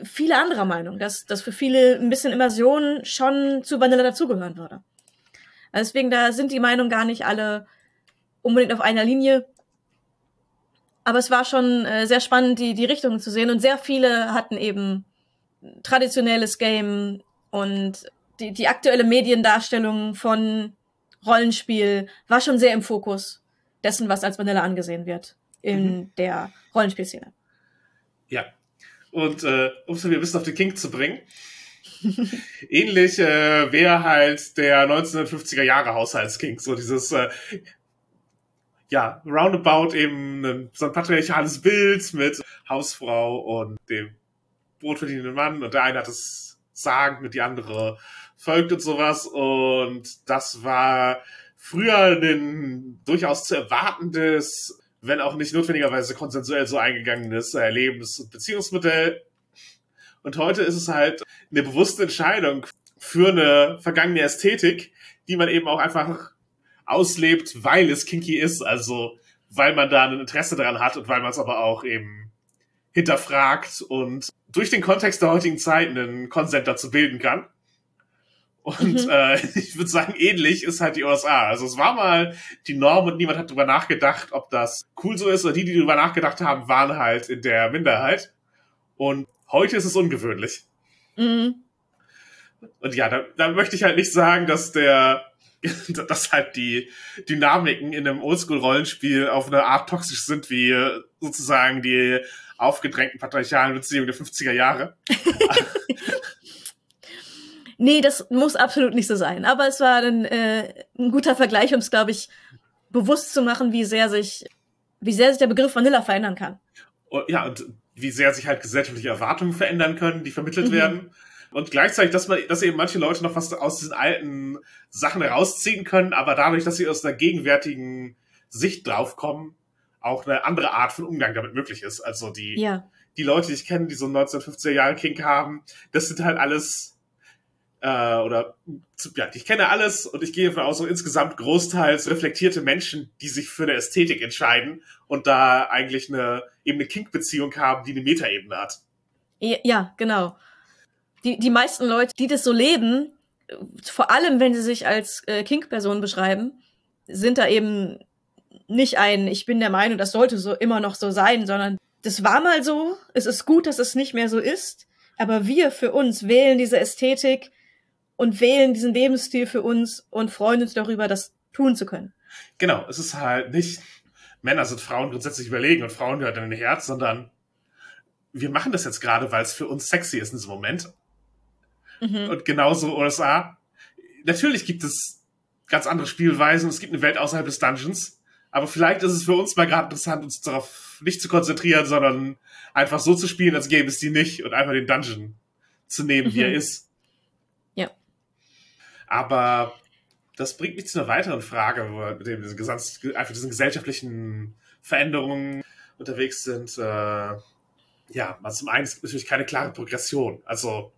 viele anderer Meinung, dass, dass für viele ein bisschen Immersion schon zu Vanilla dazugehören würde. Deswegen, da sind die Meinungen gar nicht alle unbedingt auf einer Linie. Aber es war schon äh, sehr spannend, die, die Richtungen zu sehen. Und sehr viele hatten eben traditionelles Game und die, die aktuelle Mediendarstellung von Rollenspiel war schon sehr im Fokus dessen, was als Vanilla angesehen wird in mhm. der Rollenspielszene. Ja. Und äh, um es mir ein bisschen auf den King zu bringen, [laughs] Ähnlich äh, wäre halt der 1950er Jahre Haushaltsking, so dieses äh, ja, roundabout eben so ein patriarchales Bild mit Hausfrau und dem brotverdienenden Mann und der eine hat das Sagen und die andere folgt und sowas. Und das war früher ein durchaus zu erwartendes, wenn auch nicht notwendigerweise konsensuell so eingegangenes äh, und Beziehungsmodell und heute ist es halt eine bewusste Entscheidung für eine vergangene Ästhetik, die man eben auch einfach auslebt, weil es kinky ist. Also, weil man da ein Interesse daran hat und weil man es aber auch eben hinterfragt und durch den Kontext der heutigen Zeit einen Konsent dazu bilden kann. Und mhm. äh, [laughs] ich würde sagen, ähnlich ist halt die USA. Also es war mal die Norm und niemand hat drüber nachgedacht, ob das cool so ist. Oder die, die drüber nachgedacht haben, waren halt in der Minderheit. Und Heute ist es ungewöhnlich. Mhm. Und ja, da, da möchte ich halt nicht sagen, dass der [laughs] dass halt die Dynamiken in einem Oldschool-Rollenspiel auf eine Art toxisch sind, wie sozusagen die aufgedrängten patriarchalen Beziehungen der 50er Jahre. [laughs] nee, das muss absolut nicht so sein. Aber es war ein, äh, ein guter Vergleich, um es, glaube ich, bewusst zu machen, wie sehr sich, wie sehr sich der Begriff Vanilla verändern kann. Oh, ja, und wie sehr sich halt gesellschaftliche Erwartungen verändern können, die vermittelt mhm. werden. Und gleichzeitig, dass man, dass eben manche Leute noch was aus diesen alten Sachen herausziehen können, aber dadurch, dass sie aus der gegenwärtigen Sicht draufkommen, auch eine andere Art von Umgang damit möglich ist. Also die, ja. die Leute, die ich kenne, die so 1950er Jahre Kink haben, das sind halt alles äh, oder ja, ich kenne alles und ich gehe davon aus, so insgesamt großteils reflektierte Menschen, die sich für eine Ästhetik entscheiden und da eigentlich eine eben eine Kink-Beziehung haben, die eine Metaebene hat. Ja, genau. Die, die meisten Leute, die das so leben, vor allem wenn sie sich als äh, Kink-Person beschreiben, sind da eben nicht ein, ich bin der Meinung, das sollte so immer noch so sein, sondern das war mal so, es ist gut, dass es nicht mehr so ist, aber wir für uns wählen diese Ästhetik und wählen diesen Lebensstil für uns und freuen uns darüber, das tun zu können. Genau, es ist halt nicht, Männer sind Frauen grundsätzlich überlegen und Frauen gehört in den Herz, sondern wir machen das jetzt gerade, weil es für uns sexy ist in diesem Moment. Mhm. Und genauso USA. Natürlich gibt es ganz andere Spielweisen, es gibt eine Welt außerhalb des Dungeons, aber vielleicht ist es für uns mal gerade interessant, uns darauf nicht zu konzentrieren, sondern einfach so zu spielen, als gäbe es die nicht und einfach den Dungeon zu nehmen, mhm. wie er ist. Aber das bringt mich zu einer weiteren Frage, wo wir mit dem Gesamt, einfach diesen gesellschaftlichen Veränderungen unterwegs sind. Äh, ja, also zum einen gibt natürlich keine klare Progression. Also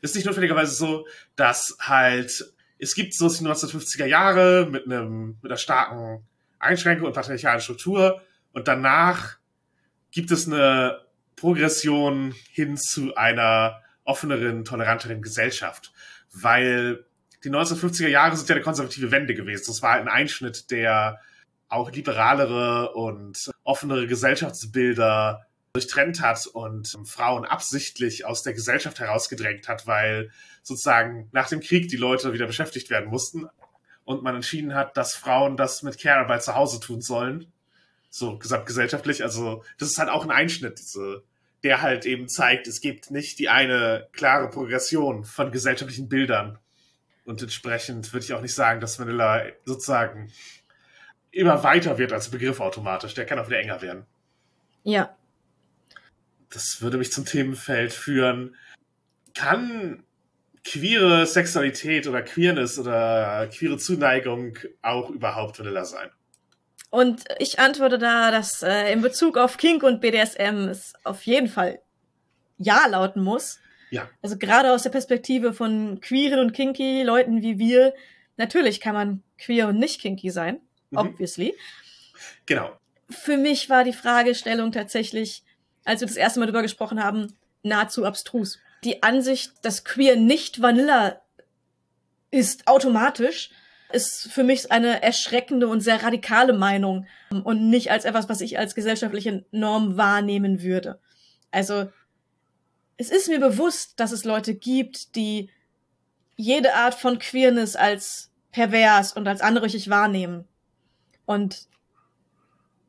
ist nicht notwendigerweise so, dass halt es gibt so die 1950er Jahre mit einem mit einer starken Einschränkung und patriarchalen Struktur und danach gibt es eine Progression hin zu einer offeneren, toleranteren Gesellschaft, weil die 1950er Jahre sind ja eine konservative Wende gewesen. Das war ein Einschnitt, der auch liberalere und offenere Gesellschaftsbilder durchtrennt hat und Frauen absichtlich aus der Gesellschaft herausgedrängt hat, weil sozusagen nach dem Krieg die Leute wieder beschäftigt werden mussten und man entschieden hat, dass Frauen das mit Care-Arbeit zu Hause tun sollen. So gesamtgesellschaftlich. Also das ist halt auch ein Einschnitt, diese, der halt eben zeigt, es gibt nicht die eine klare Progression von gesellschaftlichen Bildern. Und entsprechend würde ich auch nicht sagen, dass Vanilla sozusagen immer weiter wird als Begriff automatisch. Der kann auch wieder enger werden. Ja, das würde mich zum Themenfeld führen. Kann queere Sexualität oder Queerness oder queere Zuneigung auch überhaupt Vanilla sein? Und ich antworte da, dass äh, in Bezug auf Kink und BDSM es auf jeden Fall ja lauten muss. Ja. Also gerade aus der Perspektive von queeren und kinky Leuten wie wir, natürlich kann man queer und nicht kinky sein, mhm. obviously. Genau. Für mich war die Fragestellung tatsächlich, als wir das erste Mal darüber gesprochen haben, nahezu abstrus. Die Ansicht, dass Queer nicht Vanilla ist automatisch, ist für mich eine erschreckende und sehr radikale Meinung und nicht als etwas, was ich als gesellschaftliche Norm wahrnehmen würde. Also es ist mir bewusst, dass es Leute gibt, die jede Art von Queerness als pervers und als anrüchig wahrnehmen. Und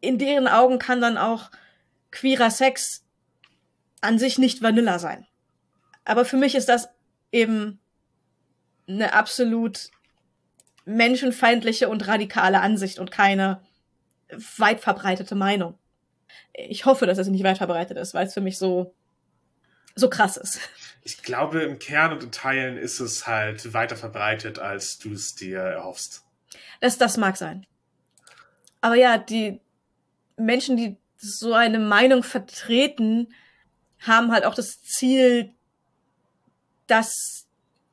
in deren Augen kann dann auch queerer Sex an sich nicht Vanilla sein. Aber für mich ist das eben eine absolut menschenfeindliche und radikale Ansicht und keine weit verbreitete Meinung. Ich hoffe, dass es nicht weit verbreitet ist, weil es für mich so, so krass ist. Ich glaube, im Kern und in Teilen ist es halt weiter verbreitet, als du es dir erhoffst. Das, das mag sein. Aber ja, die Menschen, die so eine Meinung vertreten, haben halt auch das Ziel, das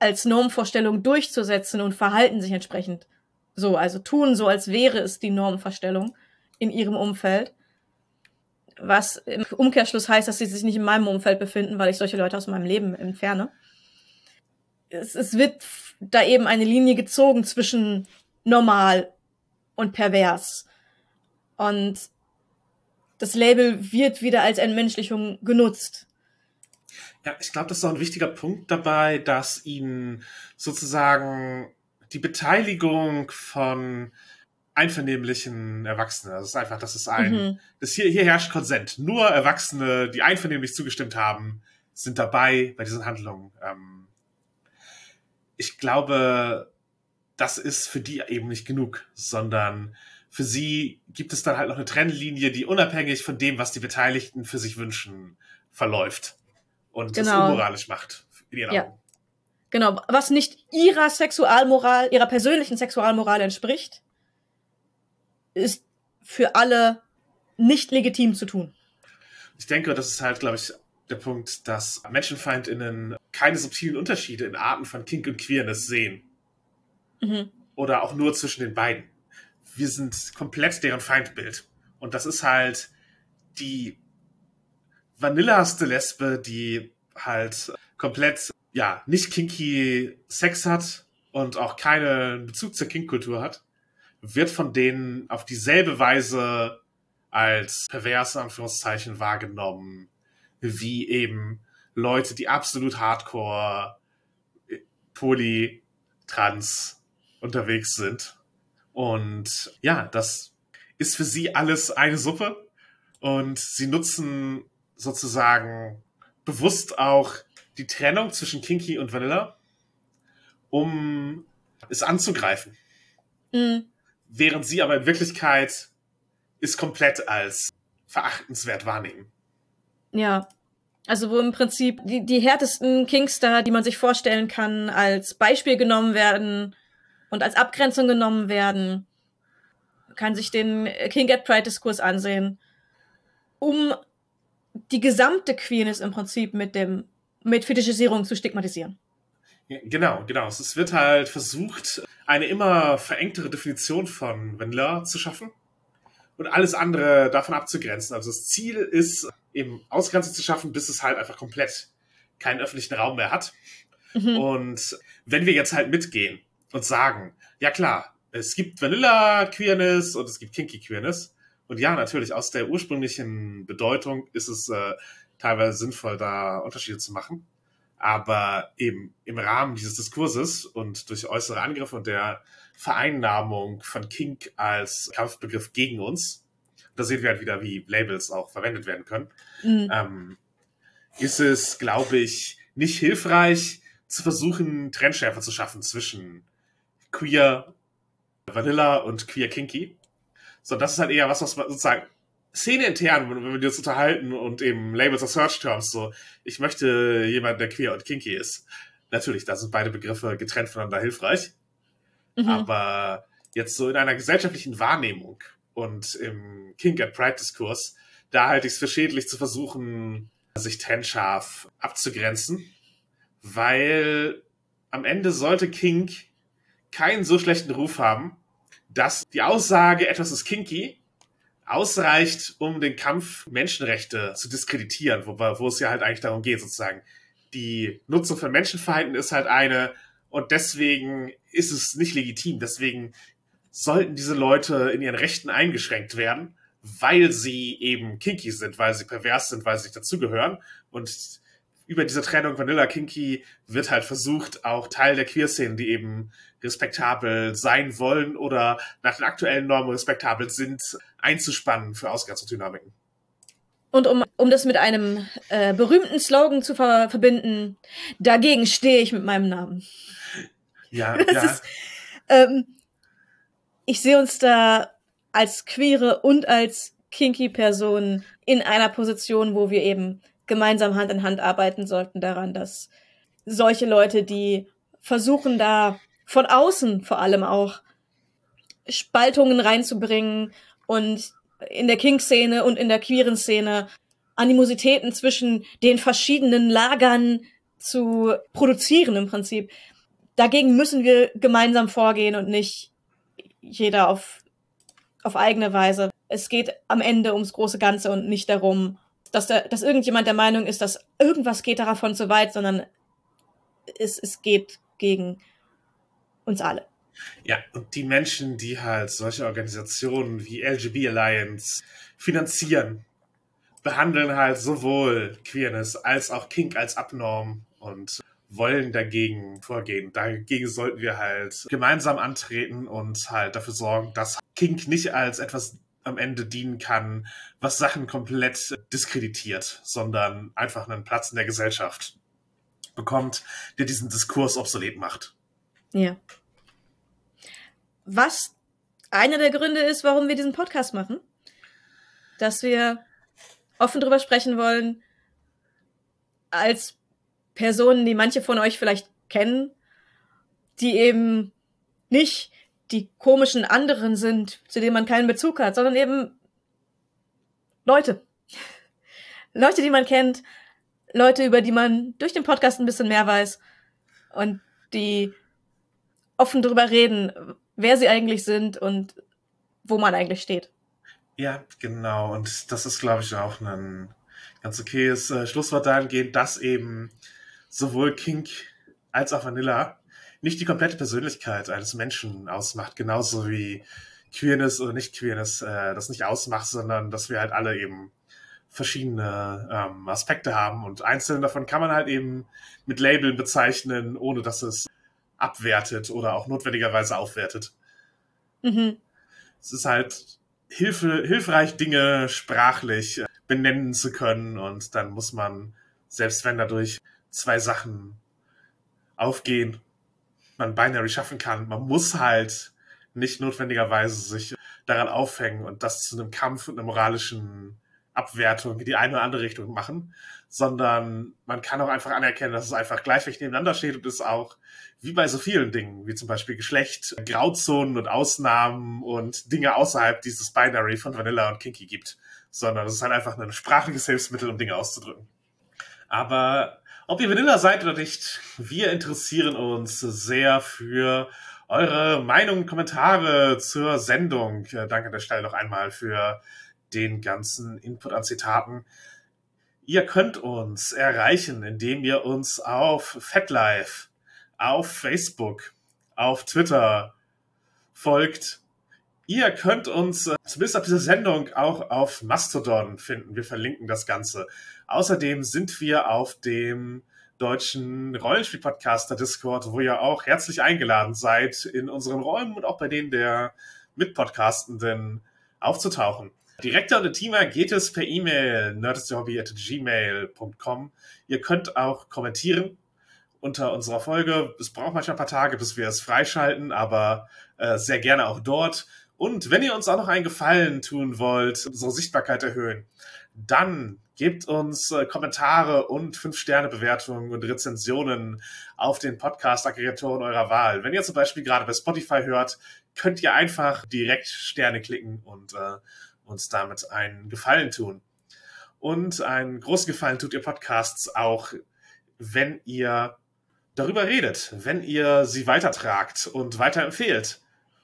als Normvorstellung durchzusetzen und verhalten sich entsprechend so, also tun so, als wäre es die Normvorstellung in ihrem Umfeld. Was im Umkehrschluss heißt, dass sie sich nicht in meinem Umfeld befinden, weil ich solche Leute aus meinem Leben entferne. Es, es wird da eben eine Linie gezogen zwischen normal und pervers. Und das Label wird wieder als Entmenschlichung genutzt. Ja, ich glaube, das ist auch ein wichtiger Punkt dabei, dass ihnen sozusagen die Beteiligung von einvernehmlichen Erwachsenen. Das ist einfach, das ist ein, mhm. das hier, hier herrscht Konsent. Nur Erwachsene, die einvernehmlich zugestimmt haben, sind dabei bei diesen Handlungen. Ähm, ich glaube, das ist für die eben nicht genug, sondern für sie gibt es dann halt noch eine Trennlinie, die unabhängig von dem, was die Beteiligten für sich wünschen, verläuft und genau. das unmoralisch macht in ihren ja. Augen. Genau, was nicht ihrer Sexualmoral, ihrer persönlichen Sexualmoral entspricht, ist für alle nicht legitim zu tun. Ich denke, das ist halt, glaube ich, der Punkt, dass MenschenfeindInnen keine subtilen Unterschiede in Arten von Kink und Queerness sehen. Mhm. Oder auch nur zwischen den beiden. Wir sind komplett deren Feindbild. Und das ist halt die vanillaste Lesbe, die halt komplett, ja, nicht kinky Sex hat und auch keinen Bezug zur Kinkkultur hat, wird von denen auf dieselbe Weise als perverse Anführungszeichen wahrgenommen, wie eben Leute, die absolut hardcore poly trans unterwegs sind. Und ja, das ist für sie alles eine Suppe. Und sie nutzen sozusagen bewusst auch die Trennung zwischen Kinky und Vanilla, um es anzugreifen. Mhm. Während sie aber in Wirklichkeit es komplett als verachtenswert wahrnehmen. Ja. Also wo im Prinzip die, die härtesten Kingstar, die man sich vorstellen kann, als Beispiel genommen werden und als Abgrenzung genommen werden. Man kann sich den King at Pride Diskurs ansehen, um die gesamte Queerness im Prinzip mit dem mit Fetischisierung zu stigmatisieren. Genau, genau. Es wird halt versucht, eine immer verengtere Definition von Vanilla zu schaffen und alles andere davon abzugrenzen. Also das Ziel ist, eben Ausgrenzung zu schaffen, bis es halt einfach komplett keinen öffentlichen Raum mehr hat. Mhm. Und wenn wir jetzt halt mitgehen und sagen, ja klar, es gibt Vanilla Queerness und es gibt Kinky Queerness, und ja, natürlich, aus der ursprünglichen Bedeutung ist es äh, teilweise sinnvoll, da Unterschiede zu machen. Aber eben im Rahmen dieses Diskurses und durch äußere Angriffe und der Vereinnahmung von Kink als Kampfbegriff gegen uns, da sehen wir halt wieder, wie Labels auch verwendet werden können, mhm. ähm, ist es, glaube ich, nicht hilfreich, zu versuchen, Trennschärfe zu schaffen zwischen Queer Vanilla und Queer Kinky. So, das ist halt eher was, was man sozusagen Szene intern, wenn wir uns unterhalten und eben Labels of Search Terms, so, ich möchte jemanden, der queer und kinky ist. Natürlich, da sind beide Begriffe getrennt voneinander hilfreich. Mhm. Aber jetzt so in einer gesellschaftlichen Wahrnehmung und im Kink and Pride Diskurs, da halte ich es für schädlich zu versuchen, sich trennscharf abzugrenzen, weil am Ende sollte Kink keinen so schlechten Ruf haben, dass die Aussage, etwas ist kinky, ausreicht, um den Kampf Menschenrechte zu diskreditieren, wo, wo es ja halt eigentlich darum geht, sozusagen. Die Nutzung von Menschenverhalten ist halt eine und deswegen ist es nicht legitim. Deswegen sollten diese Leute in ihren Rechten eingeschränkt werden, weil sie eben kinky sind, weil sie pervers sind, weil sie dazugehören. Und über diese Trennung Vanilla Kinky wird halt versucht, auch Teil der Queer-Szene, die eben respektabel sein wollen oder nach den aktuellen Normen respektabel sind, einzuspannen für Ausgangsdynamiken. Und um, um das mit einem äh, berühmten Slogan zu ver verbinden, dagegen stehe ich mit meinem Namen. Ja, [laughs] ja. Ist, ähm, ich sehe uns da als queere und als kinky Person in einer Position, wo wir eben gemeinsam Hand in Hand arbeiten sollten daran, dass solche Leute, die versuchen da von außen vor allem auch Spaltungen reinzubringen und in der King-Szene und in der queeren Szene Animositäten zwischen den verschiedenen Lagern zu produzieren im Prinzip. Dagegen müssen wir gemeinsam vorgehen und nicht jeder auf, auf eigene Weise. Es geht am Ende ums große Ganze und nicht darum, dass, der, dass irgendjemand der Meinung ist, dass irgendwas geht davon zu weit, sondern es, es geht gegen uns alle. Ja, und die Menschen, die halt solche Organisationen wie LGB Alliance finanzieren, behandeln halt sowohl Queerness als auch Kink als Abnorm und wollen dagegen vorgehen. Dagegen sollten wir halt gemeinsam antreten und halt dafür sorgen, dass Kink nicht als etwas am Ende dienen kann, was Sachen komplett diskreditiert, sondern einfach einen Platz in der Gesellschaft bekommt, der diesen Diskurs obsolet macht. Ja. Was einer der Gründe ist, warum wir diesen Podcast machen, dass wir offen drüber sprechen wollen, als Personen, die manche von euch vielleicht kennen, die eben nicht die komischen anderen sind, zu denen man keinen Bezug hat, sondern eben Leute. [laughs] Leute, die man kennt, Leute, über die man durch den Podcast ein bisschen mehr weiß und die offen drüber reden, wer sie eigentlich sind und wo man eigentlich steht. Ja, genau. Und das ist, glaube ich, auch ein ganz okayes äh, Schlusswort dahingehend, dass eben sowohl Kink als auch Vanilla nicht die komplette Persönlichkeit eines Menschen ausmacht, genauso wie Queerness oder nicht Queerness äh, das nicht ausmacht, sondern dass wir halt alle eben verschiedene ähm, Aspekte haben und einzelne davon kann man halt eben mit Labeln bezeichnen, ohne dass es abwertet oder auch notwendigerweise aufwertet. Mhm. Es ist halt Hilfe, hilfreich, Dinge sprachlich äh, benennen zu können und dann muss man, selbst wenn dadurch zwei Sachen aufgehen, man Binary schaffen kann. Man muss halt nicht notwendigerweise sich daran aufhängen und das zu einem Kampf und einer moralischen Abwertung in die eine oder andere Richtung machen, sondern man kann auch einfach anerkennen, dass es einfach gleichwertig nebeneinander steht und es auch, wie bei so vielen Dingen, wie zum Beispiel Geschlecht, Grauzonen und Ausnahmen und Dinge außerhalb dieses Binary von Vanilla und Kinky gibt, sondern es ist halt einfach ein sprachliches Hilfsmittel, um Dinge auszudrücken. Aber ob ihr Vanilla seid oder nicht, wir interessieren uns sehr für eure Meinungen, Kommentare zur Sendung. Danke an der Stelle noch einmal für den ganzen Input an Zitaten. Ihr könnt uns erreichen, indem ihr uns auf FatLife, auf Facebook, auf Twitter folgt. Ihr könnt uns äh, zumindest ab dieser Sendung auch auf Mastodon finden. Wir verlinken das Ganze. Außerdem sind wir auf dem deutschen Rollenspiel-Podcaster Discord, wo ihr auch herzlich eingeladen seid, in unseren Räumen und auch bei denen der Mitpodcastenden aufzutauchen. Direkter und intimer geht es per E-Mail nerdistehobby.gmail.com. Ihr könnt auch kommentieren unter unserer Folge. Es braucht manchmal ein paar Tage, bis wir es freischalten, aber äh, sehr gerne auch dort. Und wenn ihr uns auch noch einen Gefallen tun wollt, unsere Sichtbarkeit erhöhen, dann gebt uns äh, Kommentare und 5-Sterne-Bewertungen und Rezensionen auf den Podcast-Aggregatoren eurer Wahl. Wenn ihr zum Beispiel gerade bei Spotify hört, könnt ihr einfach direkt Sterne klicken und äh, uns damit einen Gefallen tun. Und einen großen Gefallen tut ihr Podcasts auch, wenn ihr darüber redet, wenn ihr sie weitertragt und weiterempfehlt.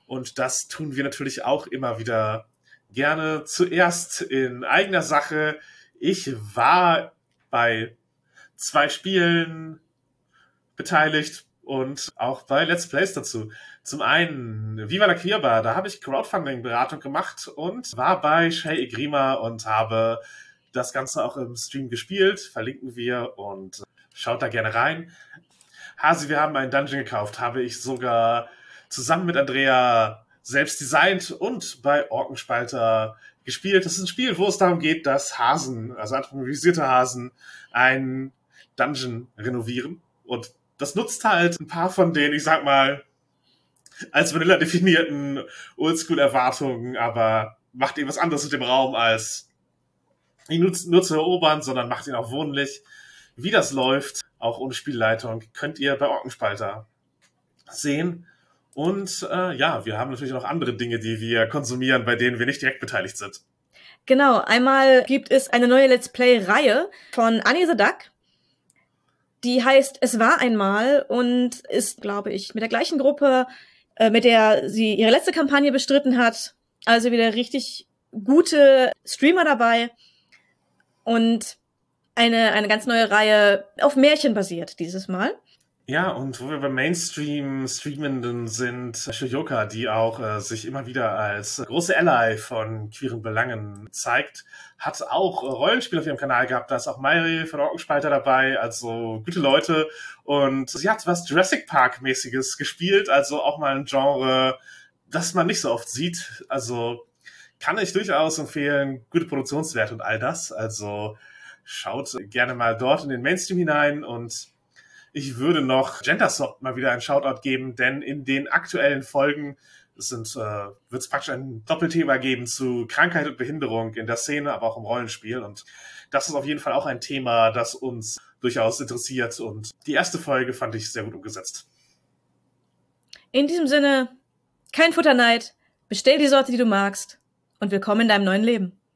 Und das tun wir natürlich auch immer wieder gerne zuerst in eigener Sache. Ich war bei zwei Spielen beteiligt und auch bei Let's Plays dazu. Zum einen Viva la Queerbar, da habe ich Crowdfunding-Beratung gemacht und war bei Shay Igrima und habe das Ganze auch im Stream gespielt. Verlinken wir und schaut da gerne rein. Hasi, wir haben einen Dungeon gekauft, habe ich sogar zusammen mit Andrea selbst designt und bei Orkenspalter gespielt. Das ist ein Spiel, wo es darum geht, dass Hasen, also anthropomorphisierte Hasen, einen Dungeon renovieren. Und das nutzt halt ein paar von den, ich sag mal, als Vanilla definierten Oldschool-Erwartungen, aber macht eben was anderes mit dem Raum als ihn nur, nur zu erobern, sondern macht ihn auch wohnlich. Wie das läuft, auch ohne Spielleitung, könnt ihr bei Orkenspalter sehen. Und äh, ja, wir haben natürlich noch andere Dinge, die wir konsumieren, bei denen wir nicht direkt beteiligt sind. Genau, einmal gibt es eine neue Let's Play-Reihe von Annie the Duck. Die heißt Es war einmal und ist, glaube ich, mit der gleichen Gruppe, äh, mit der sie ihre letzte Kampagne bestritten hat. Also wieder richtig gute Streamer dabei. Und eine, eine ganz neue Reihe auf Märchen basiert dieses Mal. Ja, und wo wir beim Mainstream-Streamenden sind, Shoyoka, die auch äh, sich immer wieder als große Ally von queeren Belangen zeigt, hat auch Rollenspiel auf ihrem Kanal gehabt. Da ist auch Mayri von Orkenspalter dabei, also gute Leute. Und sie hat was Jurassic Park-mäßiges gespielt, also auch mal ein Genre, das man nicht so oft sieht. Also kann ich durchaus empfehlen, gute Produktionswerte und all das. Also schaut gerne mal dort in den Mainstream hinein und ich würde noch Gendersoft mal wieder einen Shoutout geben, denn in den aktuellen Folgen sind, äh, wird es praktisch ein Doppelthema geben zu Krankheit und Behinderung in der Szene, aber auch im Rollenspiel. Und das ist auf jeden Fall auch ein Thema, das uns durchaus interessiert. Und die erste Folge fand ich sehr gut umgesetzt. In diesem Sinne, kein Futterneid, bestell die Sorte, die du magst und willkommen in deinem neuen Leben.